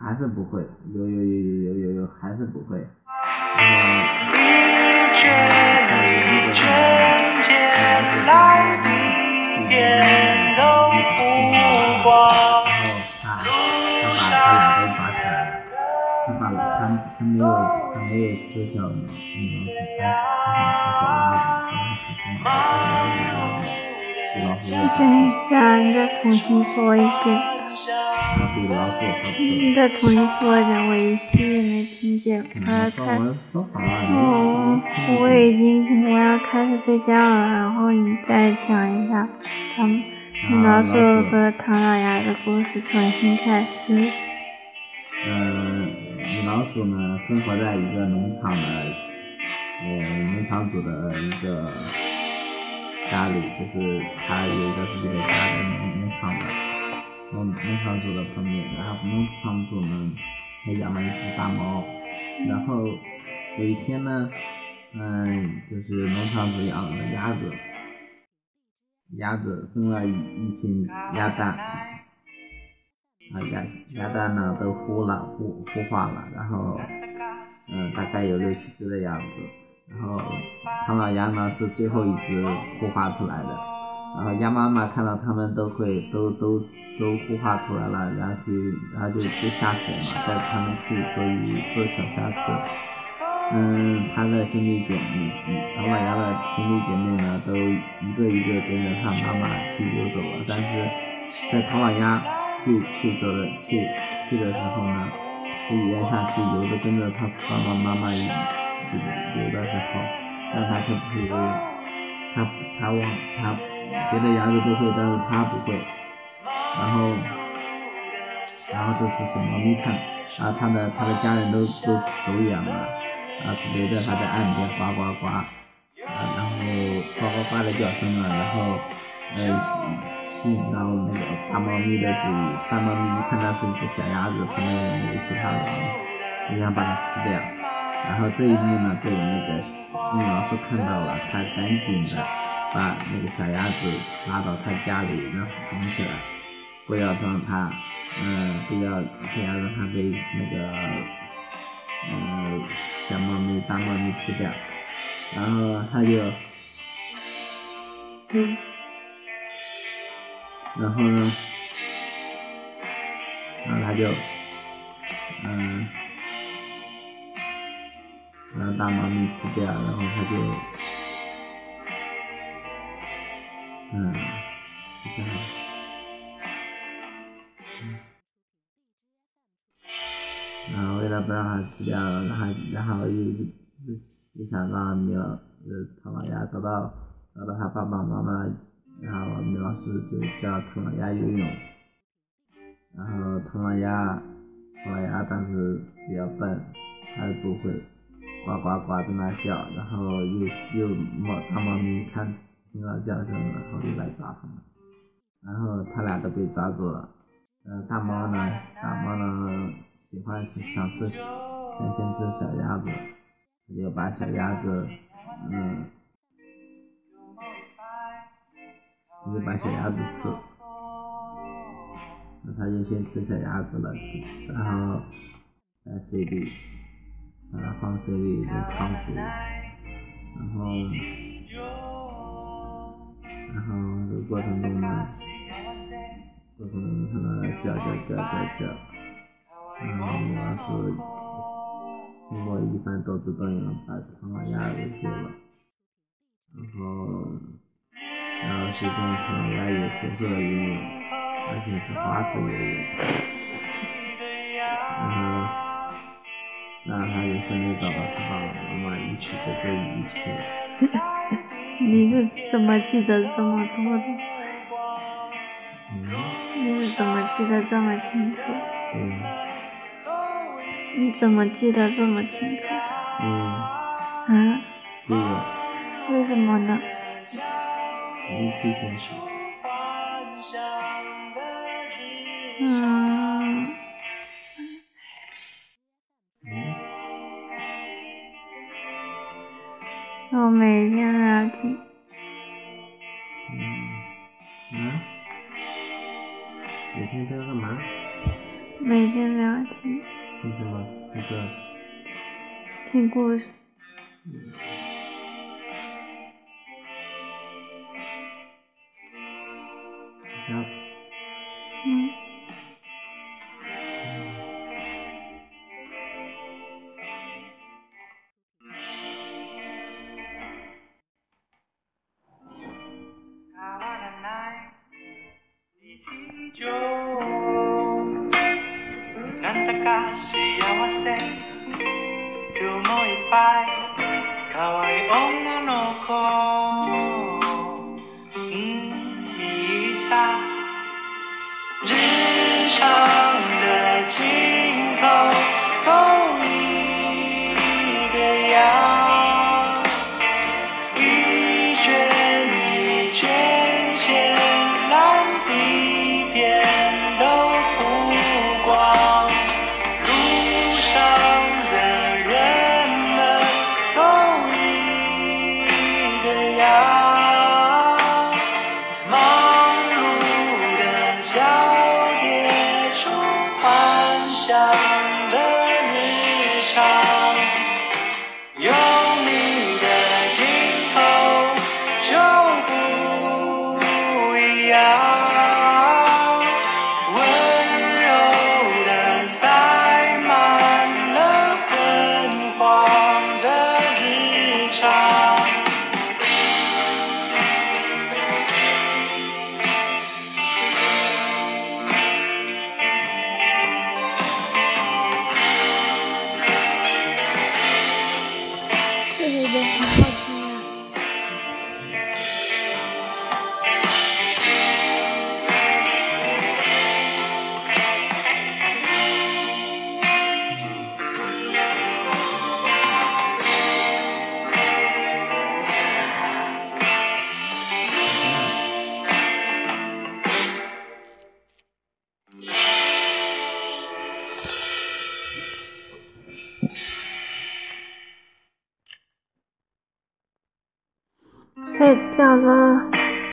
还是不会，有有有有有有有还是不会。然后在那个上面，然后他他把他俩都抓起来了，他把他他没有他没有吃小米老鼠，他他想吃小鸭子，他是吃小鸭子，等一下，你再重新说一遍。他比老鼠好你。再重新说一遍，我一句也没听见。哦，我已经我要开始睡觉了，然后你再讲一下唐米老鼠和唐老鸭的故事，重新开始。嗯，米老鼠呢，生活在一个农场的，呃，农场主的一个家里，就是他农农场主的旁边，然后农场主呢，还养了一只大猫，然后有一天呢，嗯，就是农场主养了鸭子，鸭子生了一一群鸭蛋。啊鸭鸭蛋呢都孵了孵孵化了，然后嗯大概有六七只的样子，然后唐老鸭呢是最后一只孵化出来的，然后鸭妈妈看到它们都会都都都孵化出来了，然后去然后就就下水嘛，带它们去做鱼做小虾吃。嗯，他的兄弟姐妹，唐老鸭的兄弟姐妹呢，都一个一个跟着他妈妈去游走了。但是在唐老鸭去去走的去去的时候呢，去沿下去游的跟着他爸爸妈妈一起游的时候，但他却不会游泳，他他忘他别的鸭子都会，但是它不会。然后然后这时小猫咪看，然后他的它的家人都都走远了。啊，只留着它在岸边呱呱呱，啊，然后呱呱呱的叫声呢，然后呃吸引到那个大猫咪的注意，大猫咪一看它是一只小鸭子，旁边也没有其他人，就想把它吃掉。然后这一幕呢被那个米老鼠看到了，他赶紧的把那个小鸭子拉到他家里，然后藏起来，不要让它，嗯、不要不要让它被那个。嗯，小猫咪、大猫咪吃掉，然后他就，嗯，然后呢，然后他就，嗯，让大猫咪吃掉，然后它就，然后为了不让它吃掉，然后然后又又又想让米老呃唐老鸭找到找到他爸爸妈妈，然后米老鼠就教唐老鸭游泳，然后唐老鸭唐老鸭当时比较笨，还不会，呱呱呱在那叫，然后又又猫大猫咪看听到叫声，然后又来抓它们，然后他俩都被抓住了，呃大猫呢大猫呢。喜欢吃想吃想先吃小鸭子，他就把小鸭子，嗯，他就把小鸭子吃，那他就先吃小鸭子了，然后在水里，把它放水里用汤熟，然后，然后这个过程中呢，过程中看到它叫叫叫叫叫。然后米老鼠经过一番斗智斗勇，把唐老鸭给救了。然后，然后最终唐老鸭也学会了游泳，而且是花式游泳。然后，然后他就顺利找到他爸爸妈妈，一起在这一起。你是怎么记得这么多的？嗯，你是怎么记得这么清楚？对，你怎么记得这么清楚？嗯，啊？为什么呢？你提前说。嗯，嗯，我每天都要听。嗯，啊？每天都要干嘛？每天聊天。听什么？听歌？听故事。行。嗯。shine. 睡觉了。